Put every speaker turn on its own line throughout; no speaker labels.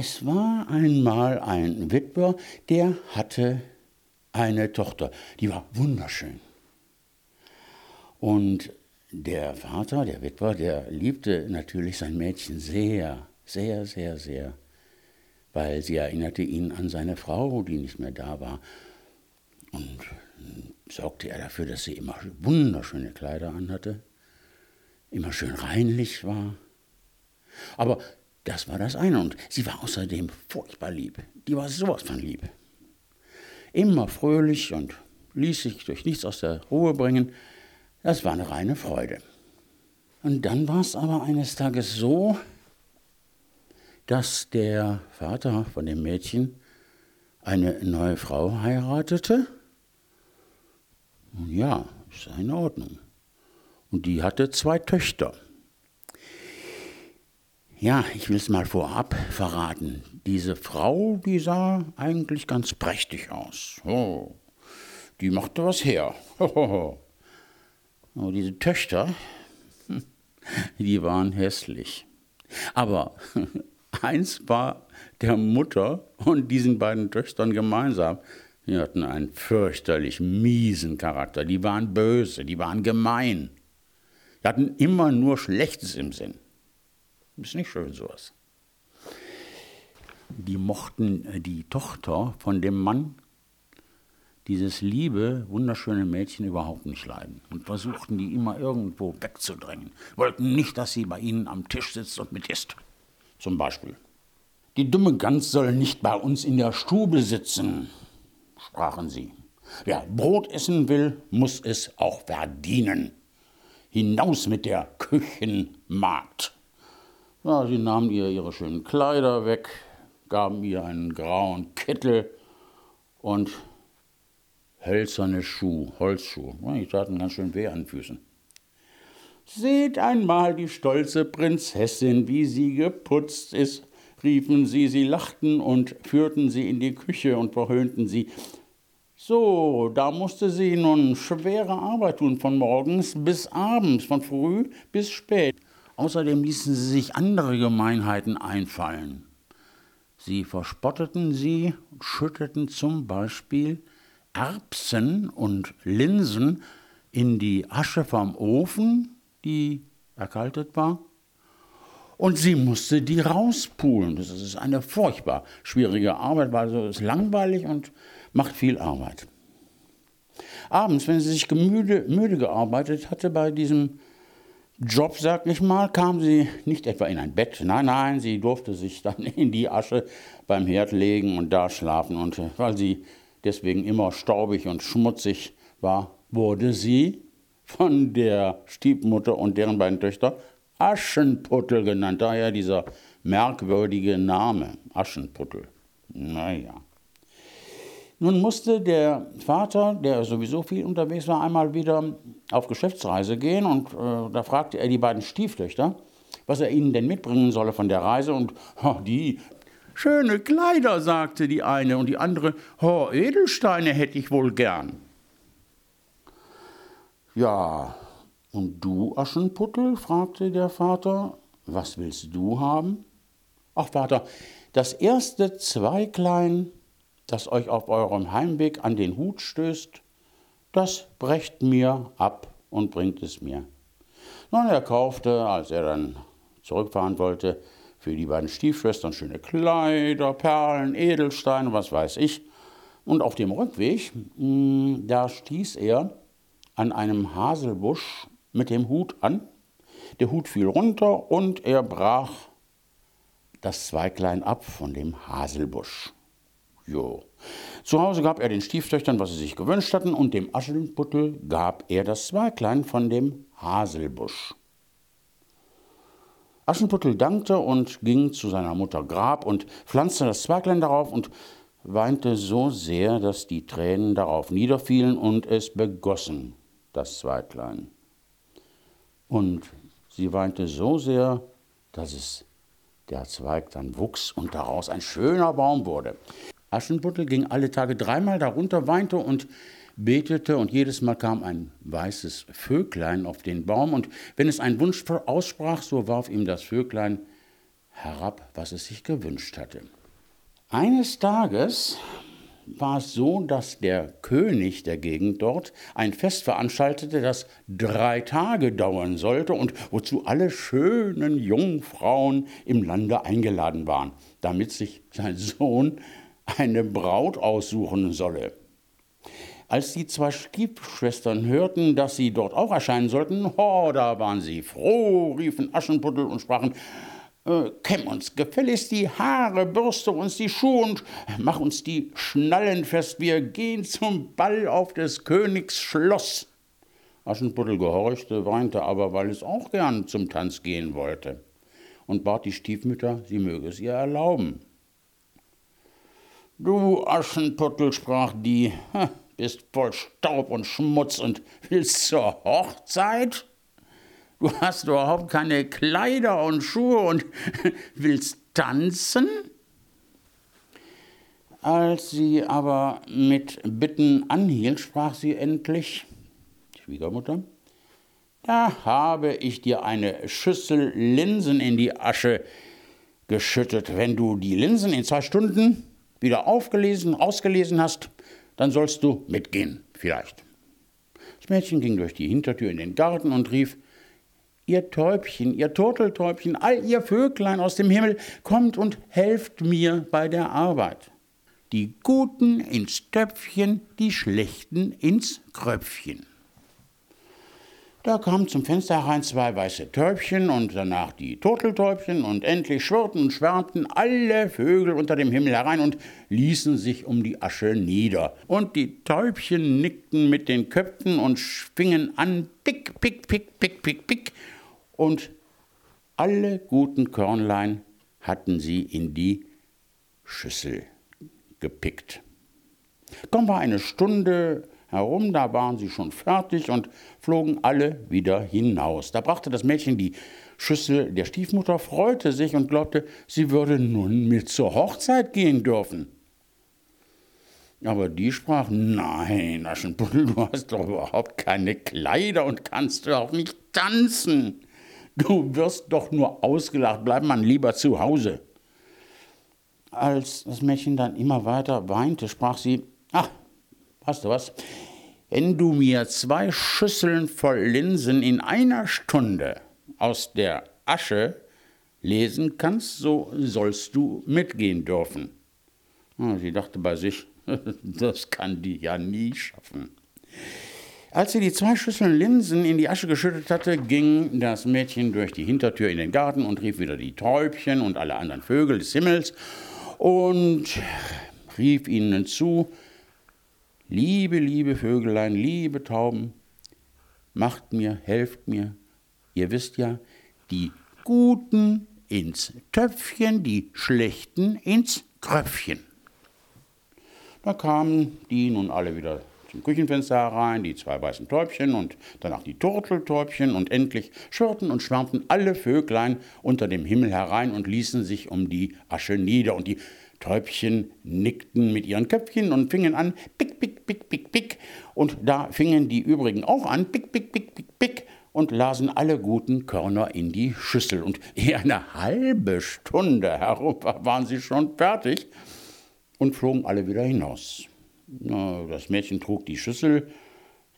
Es war einmal ein Witwer, der hatte eine Tochter, die war wunderschön. Und der Vater, der Witwer, der liebte natürlich sein Mädchen sehr, sehr, sehr, sehr, weil sie erinnerte ihn an seine Frau, die nicht mehr da war. Und sorgte er dafür, dass sie immer wunderschöne Kleider anhatte, immer schön reinlich war. Aber das war das eine. Und sie war außerdem furchtbar lieb. Die war sowas von lieb. Immer fröhlich und ließ sich durch nichts aus der Ruhe bringen. Das war eine reine Freude. Und dann war es aber eines Tages so, dass der Vater von dem Mädchen eine neue Frau heiratete. Und ja, ist in Ordnung. Und die hatte zwei Töchter. Ja, ich will es mal vorab verraten. Diese Frau, die sah eigentlich ganz prächtig aus. Oh, die machte was her. Oh, diese Töchter, die waren hässlich. Aber eins war der Mutter und diesen beiden Töchtern gemeinsam. Die hatten einen fürchterlich miesen Charakter. Die waren böse, die waren gemein. Die hatten immer nur Schlechtes im Sinn. Ist nicht schön sowas. Die mochten äh, die Tochter von dem Mann, dieses liebe, wunderschöne Mädchen überhaupt nicht leiden und versuchten die immer irgendwo wegzudrängen. Wollten nicht, dass sie bei ihnen am Tisch sitzt und mit isst. Zum Beispiel. Die dumme Gans soll nicht bei uns in der Stube sitzen, sprachen sie. Wer Brot essen will, muss es auch verdienen. Hinaus mit der Küchenmagd. Ja, sie nahmen ihr ihre schönen Kleider weg, gaben ihr einen grauen Kittel und hölzerne Schuhe, Holzschuhe. Die taten ganz schön weh an den Füßen. Seht einmal die stolze Prinzessin, wie sie geputzt ist, riefen sie, sie lachten und führten sie in die Küche und verhöhnten sie. So, da musste sie nun schwere Arbeit tun, von morgens bis abends, von früh bis spät. Außerdem ließen sie sich andere Gemeinheiten einfallen. Sie verspotteten sie und schütteten zum Beispiel Erbsen und Linsen in die Asche vom Ofen, die erkaltet war, und sie musste die rauspulen. Das ist eine furchtbar schwierige Arbeit, weil es ist langweilig und macht viel Arbeit. Abends, wenn sie sich gemüde, müde gearbeitet hatte bei diesem Job, sag ich mal, kam sie nicht etwa in ein Bett, nein, nein, sie durfte sich dann in die Asche beim Herd legen und da schlafen. Und äh, weil sie deswegen immer staubig und schmutzig war, wurde sie von der Stiefmutter und deren beiden Töchter Aschenputtel genannt. Daher dieser merkwürdige Name, Aschenputtel. Naja. Nun musste der Vater, der sowieso viel unterwegs war, einmal wieder auf Geschäftsreise gehen und äh, da fragte er die beiden Stieftöchter, was er ihnen denn mitbringen solle von der Reise und oh, die schöne Kleider, sagte die eine und die andere, oh, Edelsteine hätte ich wohl gern. Ja, und du, Aschenputtel? fragte der Vater, was willst du haben? Ach, Vater, das erste Zweiglein das euch auf eurem Heimweg an den Hut stößt, das brecht mir ab und bringt es mir. Nun, er kaufte, als er dann zurückfahren wollte, für die beiden Stiefschwestern schöne Kleider, Perlen, Edelsteine, was weiß ich. Und auf dem Rückweg, hm, da stieß er an einem Haselbusch mit dem Hut an. Der Hut fiel runter und er brach das Zweiglein ab von dem Haselbusch. Jo. Zu Hause gab er den Stieftöchtern, was sie sich gewünscht hatten, und dem Aschenputtel gab er das Zweiglein von dem Haselbusch. Aschenputtel dankte und ging zu seiner Mutter Grab und pflanzte das Zweiglein darauf und weinte so sehr, dass die Tränen darauf niederfielen und es begossen, das Zweiglein. Und sie weinte so sehr, dass es der Zweig dann wuchs und daraus ein schöner Baum wurde. Aschenputtel ging alle Tage dreimal darunter, weinte und betete und jedes Mal kam ein weißes Vöglein auf den Baum und wenn es einen Wunsch aussprach, so warf ihm das Vöglein herab, was es sich gewünscht hatte. Eines Tages war es so, dass der König der Gegend dort ein Fest veranstaltete, das drei Tage dauern sollte und wozu alle schönen Jungfrauen im Lande eingeladen waren, damit sich sein Sohn eine Braut aussuchen solle. Als die zwei Stiefschwestern hörten, dass sie dort auch erscheinen sollten, oh, da waren sie froh, riefen Aschenputtel und sprachen, äh, kämm uns gefälligst die Haare, bürste uns die Schuhe und mach uns die Schnallen fest. Wir gehen zum Ball auf des Königs Schloss. Aschenputtel gehorchte, weinte aber, weil es auch gern zum Tanz gehen wollte und bat die Stiefmütter, sie möge es ihr erlauben. Du Aschenputtel, sprach die, bist voll Staub und Schmutz und willst zur Hochzeit? Du hast überhaupt keine Kleider und Schuhe und willst tanzen? Als sie aber mit Bitten anhielt, sprach sie endlich, Schwiegermutter, da habe ich dir eine Schüssel Linsen in die Asche geschüttet. Wenn du die Linsen in zwei Stunden wieder aufgelesen, ausgelesen hast, dann sollst du mitgehen, vielleicht. Das Mädchen ging durch die Hintertür in den Garten und rief, ihr Täubchen, ihr Turteltäubchen, all ihr Vöglein aus dem Himmel, kommt und helft mir bei der Arbeit. Die Guten ins Töpfchen, die Schlechten ins Kröpfchen. Da kamen zum Fenster herein zwei weiße Täubchen und danach die Turteltäubchen und endlich schwirrten und schwärmten alle Vögel unter dem Himmel herein und ließen sich um die Asche nieder. Und die Täubchen nickten mit den Köpfen und fingen an, pick, pick, pick, pick, pick, pick. Und alle guten Körnlein hatten sie in die Schüssel gepickt. Kaum war eine Stunde herum, da waren sie schon fertig und flogen alle wieder hinaus. Da brachte das Mädchen die Schüssel der Stiefmutter, freute sich und glaubte, sie würde nun mit zur Hochzeit gehen dürfen. Aber die sprach, nein, Aschenputtel, du hast doch überhaupt keine Kleider und kannst doch nicht tanzen. Du wirst doch nur ausgelacht, bleib man lieber zu Hause. Als das Mädchen dann immer weiter weinte, sprach sie, ach, Hast du was? Wenn du mir zwei Schüsseln voll Linsen in einer Stunde aus der Asche lesen kannst, so sollst du mitgehen dürfen. Sie dachte bei sich, das kann die ja nie schaffen. Als sie die zwei Schüsseln Linsen in die Asche geschüttet hatte, ging das Mädchen durch die Hintertür in den Garten und rief wieder die Täubchen und alle anderen Vögel des Himmels und rief ihnen zu, Liebe, liebe Vögelein, liebe Tauben, macht mir, helft mir. Ihr wisst ja, die Guten ins Töpfchen, die Schlechten ins Kröpfchen. Da kamen die nun alle wieder zum Küchenfenster herein, die zwei weißen Täubchen und danach die Turteltäubchen und endlich schwirrten und schwärmten alle Vöglein unter dem Himmel herein und ließen sich um die Asche nieder und die Täubchen nickten mit ihren Köpfchen und fingen an, pick, pick, pick, pick, pick. Und da fingen die übrigen auch an, pick, pick, pick, pick, pick. Und lasen alle guten Körner in die Schüssel. Und ehe eine halbe Stunde herum waren sie schon fertig und flogen alle wieder hinaus. Das Mädchen trug die Schüssel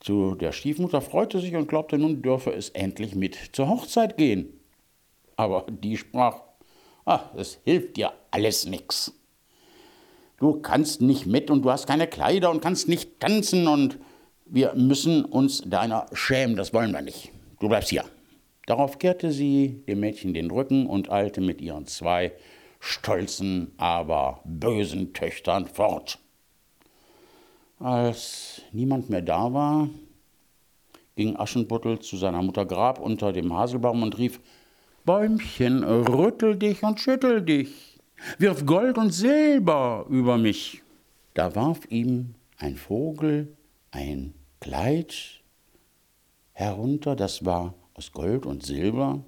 zu der Stiefmutter, freute sich und glaubte, nun dürfe es endlich mit zur Hochzeit gehen. Aber die sprach, ach, es hilft dir alles nichts du kannst nicht mit und du hast keine Kleider und kannst nicht tanzen und wir müssen uns deiner schämen, das wollen wir nicht. Du bleibst hier. Darauf kehrte sie dem Mädchen den Rücken und eilte mit ihren zwei stolzen, aber bösen Töchtern fort. Als niemand mehr da war, ging Aschenputtel zu seiner Mutter Grab unter dem Haselbaum und rief Bäumchen, rüttel dich und schüttel dich wirf Gold und Silber über mich. Da warf ihm ein Vogel ein Kleid herunter, das war aus Gold und Silber,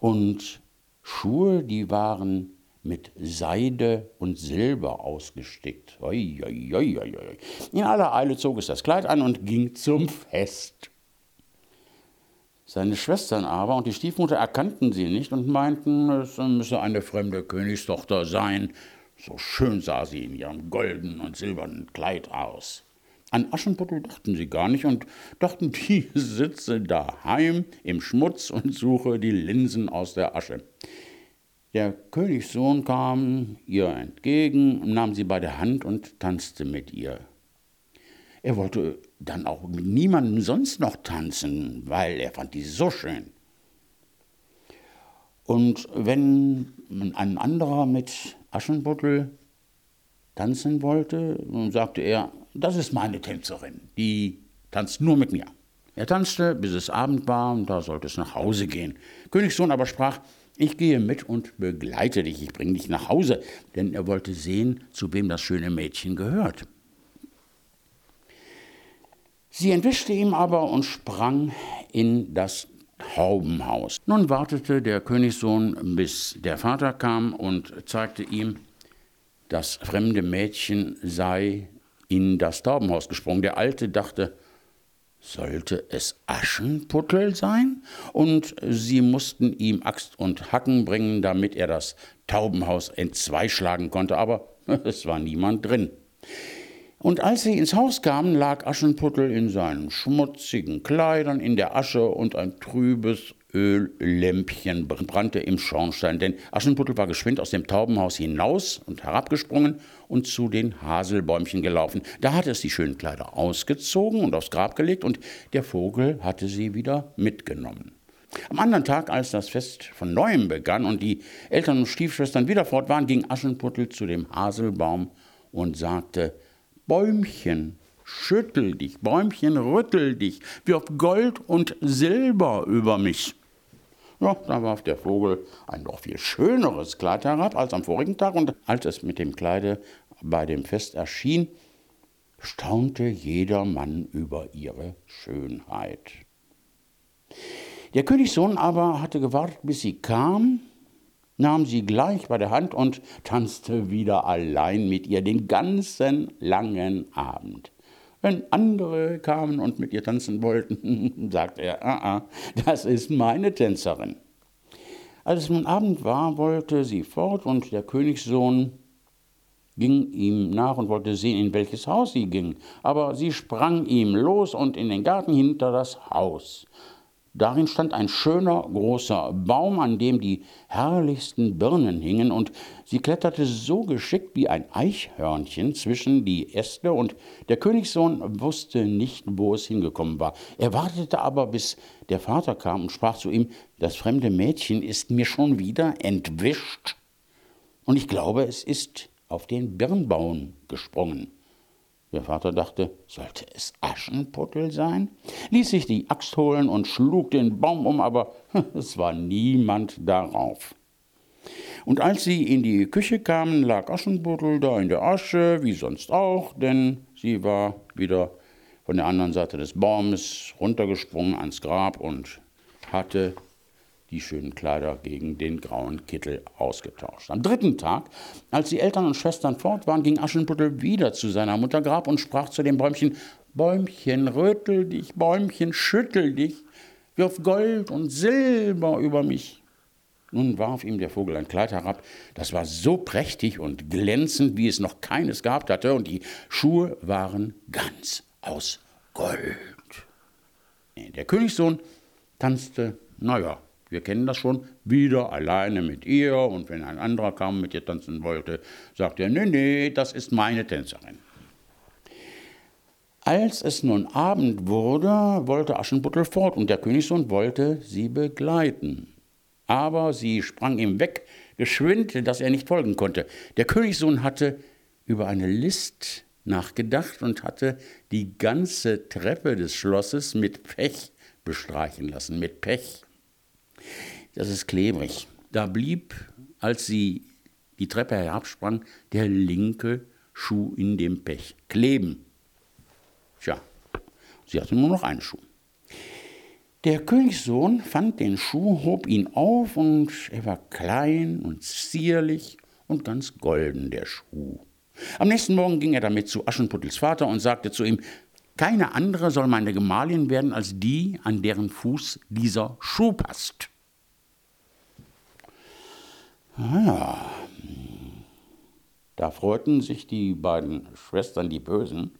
und Schuhe, die waren mit Seide und Silber ausgestickt. In aller Eile zog es das Kleid an und ging zum Fest. Seine Schwestern aber und die Stiefmutter erkannten sie nicht und meinten, es müsse eine fremde Königstochter sein. So schön sah sie in ihrem goldenen und silbernen Kleid aus. An Aschenputtel dachten sie gar nicht und dachten, die sitze daheim im Schmutz und suche die Linsen aus der Asche. Der Königssohn kam ihr entgegen, nahm sie bei der Hand und tanzte mit ihr. Er wollte dann auch mit niemandem sonst noch tanzen, weil er fand die so schön. Und wenn ein anderer mit Aschenputtel tanzen wollte, sagte er, das ist meine Tänzerin, die tanzt nur mit mir. Er tanzte, bis es Abend war, und da sollte es nach Hause gehen. Königssohn aber sprach, ich gehe mit und begleite dich, ich bringe dich nach Hause, denn er wollte sehen, zu wem das schöne Mädchen gehört. Sie entwischte ihm aber und sprang in das Haubenhaus. Nun wartete der Königssohn, bis der Vater kam und zeigte ihm, das fremde Mädchen sei in das Taubenhaus gesprungen. Der Alte dachte, sollte es Aschenputtel sein? Und sie mussten ihm Axt und Hacken bringen, damit er das Taubenhaus entzweischlagen konnte, aber es war niemand drin. Und als sie ins Haus kamen, lag Aschenputtel in seinen schmutzigen Kleidern in der Asche und ein trübes Öllämpchen brannte im Schornstein, denn Aschenputtel war geschwind aus dem Taubenhaus hinaus und herabgesprungen und zu den Haselbäumchen gelaufen. Da hatte es die schönen Kleider ausgezogen und aufs Grab gelegt und der Vogel hatte sie wieder mitgenommen. Am anderen Tag, als das Fest von neuem begann und die Eltern und Stiefschwestern wieder fort waren, ging Aschenputtel zu dem Haselbaum und sagte, Bäumchen, schüttel dich, Bäumchen, rüttel dich, wirf Gold und Silber über mich. Ja, da warf der Vogel ein noch viel schöneres Kleid herab als am vorigen Tag, und als es mit dem Kleide bei dem Fest erschien, staunte jedermann über ihre Schönheit. Der Königssohn aber hatte gewartet, bis sie kam, nahm sie gleich bei der Hand und tanzte wieder allein mit ihr den ganzen langen Abend. Wenn andere kamen und mit ihr tanzen wollten, sagte er, ah, ah, das ist meine Tänzerin. Als es nun Abend war, wollte sie fort und der Königssohn ging ihm nach und wollte sehen, in welches Haus sie ging. Aber sie sprang ihm los und in den Garten hinter das Haus. Darin stand ein schöner großer Baum, an dem die herrlichsten Birnen hingen, und sie kletterte so geschickt wie ein Eichhörnchen zwischen die Äste, und der Königssohn wusste nicht, wo es hingekommen war. Er wartete aber, bis der Vater kam und sprach zu ihm, das fremde Mädchen ist mir schon wieder entwischt, und ich glaube, es ist auf den Birnbaum gesprungen. Der Vater dachte, sollte es Aschenputtel sein? Ließ sich die Axt holen und schlug den Baum um, aber es war niemand darauf. Und als sie in die Küche kamen, lag Aschenputtel da in der Asche, wie sonst auch, denn sie war wieder von der anderen Seite des Baumes runtergesprungen ans Grab und hatte die schönen Kleider gegen den grauen Kittel ausgetauscht. Am dritten Tag, als die Eltern und Schwestern fort waren, ging Aschenputtel wieder zu seiner Mutter Grab und sprach zu dem Bäumchen, Bäumchen, rötel dich, Bäumchen, schüttel dich, wirf Gold und Silber über mich. Nun warf ihm der Vogel ein Kleid herab, das war so prächtig und glänzend, wie es noch keines gehabt hatte, und die Schuhe waren ganz aus Gold. Der Königssohn tanzte, naja, wir kennen das schon, wieder alleine mit ihr und wenn ein anderer kam mit ihr tanzen wollte, sagt er, nee, nee, das ist meine Tänzerin. Als es nun Abend wurde, wollte Aschenputtel fort und der Königssohn wollte sie begleiten. Aber sie sprang ihm weg, geschwind, dass er nicht folgen konnte. Der Königssohn hatte über eine List nachgedacht und hatte die ganze Treppe des Schlosses mit Pech bestreichen lassen, mit Pech. Das ist klebrig. Da blieb, als sie die Treppe herabsprang, der linke Schuh in dem Pech kleben. Tja, sie hatte nur noch einen Schuh. Der Königssohn fand den Schuh, hob ihn auf und er war klein und zierlich und ganz golden, der Schuh. Am nächsten Morgen ging er damit zu Aschenputtels Vater und sagte zu ihm, Keine andere soll meine Gemahlin werden als die, an deren Fuß dieser Schuh passt. Ja, da freuten sich die beiden Schwestern, die Bösen,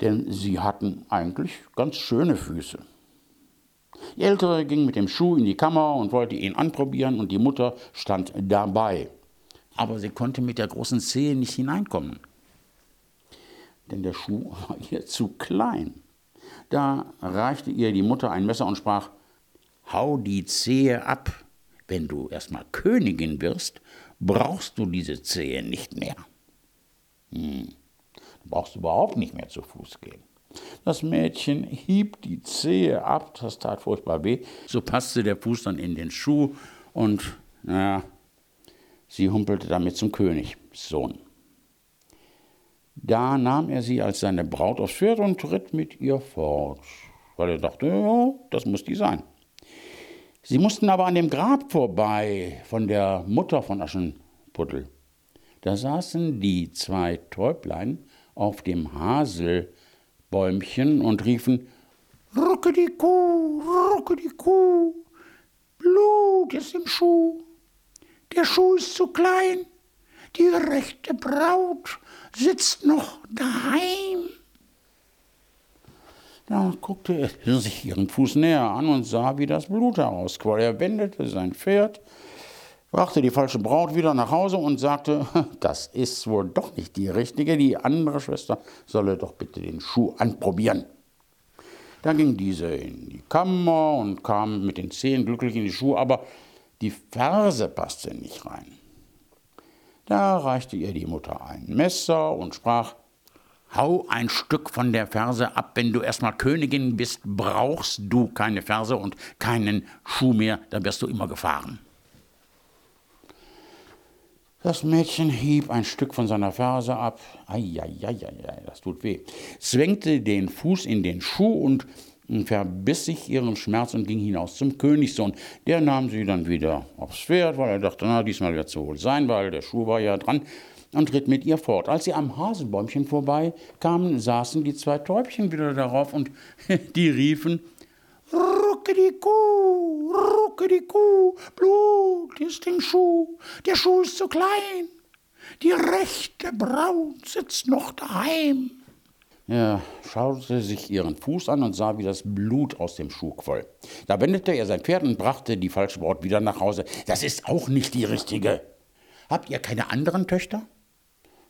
denn sie hatten eigentlich ganz schöne Füße. Die Ältere ging mit dem Schuh in die Kammer und wollte ihn anprobieren und die Mutter stand dabei. Aber sie konnte mit der großen Zehe nicht hineinkommen, denn der Schuh war ihr zu klein. Da reichte ihr die Mutter ein Messer und sprach, Hau die Zehe ab, wenn du erstmal Königin wirst, brauchst du diese Zehe nicht mehr. Hm. Du brauchst überhaupt nicht mehr zu Fuß gehen. Das Mädchen hieb die Zehe ab, das tat furchtbar weh. So passte der Fuß dann in den Schuh und, naja, sie humpelte damit zum Königssohn. Da nahm er sie als seine Braut aufs Pferd und ritt mit ihr fort, weil er dachte, ja, das muss die sein. Sie mussten aber an dem Grab vorbei von der Mutter von Aschenputtel. Da saßen die zwei Täublein auf dem Haselbäumchen und riefen Rucke die Kuh, rucke die Kuh, Blut ist im Schuh, der Schuh ist zu klein, die rechte Braut sitzt noch daheim. Da guckte er sich ihren Fuß näher an und sah, wie das Blut herausquoll. Er wendete sein Pferd, brachte die falsche Braut wieder nach Hause und sagte, das ist wohl doch nicht die richtige, die andere Schwester solle doch bitte den Schuh anprobieren. Dann ging diese in die Kammer und kam mit den Zehen glücklich in die Schuhe, aber die Ferse passte nicht rein. Da reichte ihr die Mutter ein Messer und sprach, Hau ein Stück von der Ferse ab, wenn du erstmal Königin bist, brauchst du keine Ferse und keinen Schuh mehr, dann wirst du immer gefahren. Das Mädchen hieb ein Stück von seiner Ferse ab. Eieieiei, das tut weh. Zwängte den Fuß in den Schuh und verbiss sich ihren Schmerz und ging hinaus zum Königssohn. Der nahm sie dann wieder aufs Pferd, weil er dachte, na, diesmal wird es wohl sein, weil der Schuh war ja dran und ritt mit ihr fort. Als sie am Haselbäumchen vorbei kamen, saßen die zwei Täubchen wieder darauf und die riefen, Rucke die Kuh, rucke die Kuh, Blut ist im Schuh, der Schuh ist zu klein, die rechte Braut sitzt noch daheim. Er schaute sich ihren Fuß an und sah, wie das Blut aus dem Schuh quoll. Da wendete er sein Pferd und brachte die falsche Braut wieder nach Hause. Das ist auch nicht die richtige. Habt ihr keine anderen Töchter?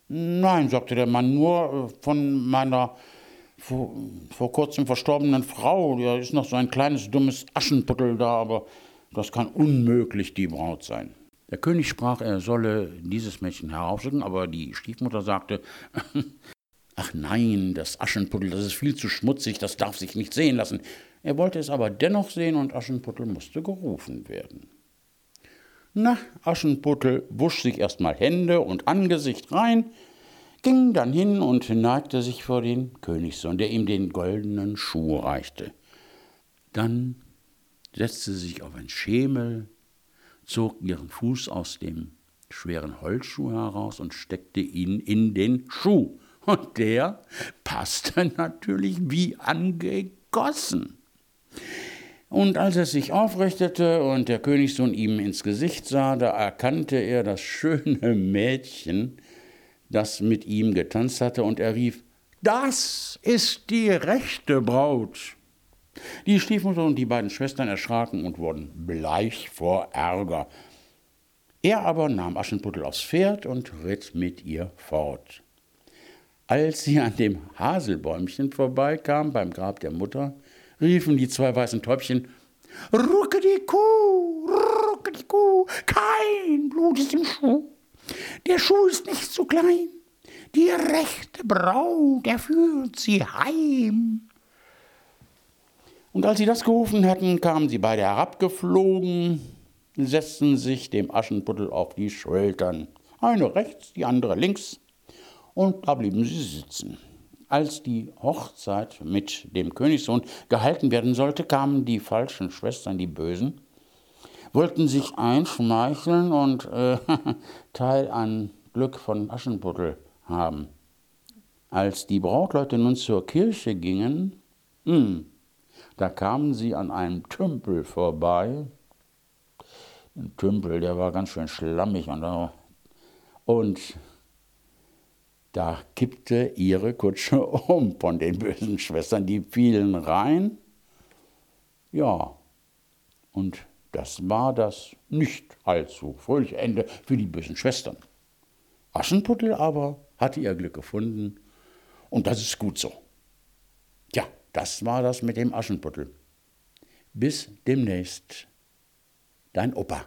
Nein, sagte der Mann, nur äh, von meiner vor, vor kurzem verstorbenen Frau. Da ist noch so ein kleines dummes Aschenputtel da, aber das kann unmöglich die Braut sein. Der König sprach, er solle dieses Mädchen heraufschicken, aber die Stiefmutter sagte, ach nein, das Aschenputtel, das ist viel zu schmutzig, das darf sich nicht sehen lassen. Er wollte es aber dennoch sehen und Aschenputtel musste gerufen werden. Na, Aschenputtel wusch sich erstmal Hände und Angesicht rein, ging dann hin und neigte sich vor den Königssohn, der ihm den goldenen Schuh reichte. Dann setzte sie sich auf ein Schemel, zog ihren Fuß aus dem schweren Holzschuh heraus und steckte ihn in den Schuh. Und der passte natürlich wie angegossen. Und als er sich aufrichtete und der Königssohn ihm ins Gesicht sah, da erkannte er das schöne Mädchen, das mit ihm getanzt hatte, und er rief, das ist die rechte Braut. Die Stiefmutter und die beiden Schwestern erschraken und wurden bleich vor Ärger. Er aber nahm Aschenputtel aufs Pferd und ritt mit ihr fort. Als sie an dem Haselbäumchen vorbeikam beim Grab der Mutter, riefen die zwei weißen Täubchen, Rucke die Kuh, rucke die Kuh, kein Blut ist im Schuh. Der Schuh ist nicht zu klein, die rechte Braut, er führt sie heim. Und als sie das gerufen hatten, kamen sie beide herabgeflogen, setzten sich dem Aschenputtel auf die Schultern, eine rechts, die andere links, und da blieben sie sitzen. Als die Hochzeit mit dem Königssohn gehalten werden sollte, kamen die falschen Schwestern, die Bösen, wollten sich einschmeicheln und äh, Teil an Glück von Aschenputtel haben. Als die Brautleute nun zur Kirche gingen, mh, hm, da kamen sie an einem Tümpel vorbei. Ein Tümpel, der war ganz schön schlammig und, und da kippte ihre Kutsche um von den bösen Schwestern. Die fielen rein. Ja, und das war das nicht allzu fröhliche Ende für die bösen Schwestern. Aschenputtel aber hatte ihr Glück gefunden und das ist gut so. Ja, das war das mit dem Aschenputtel. Bis demnächst. Dein Opa.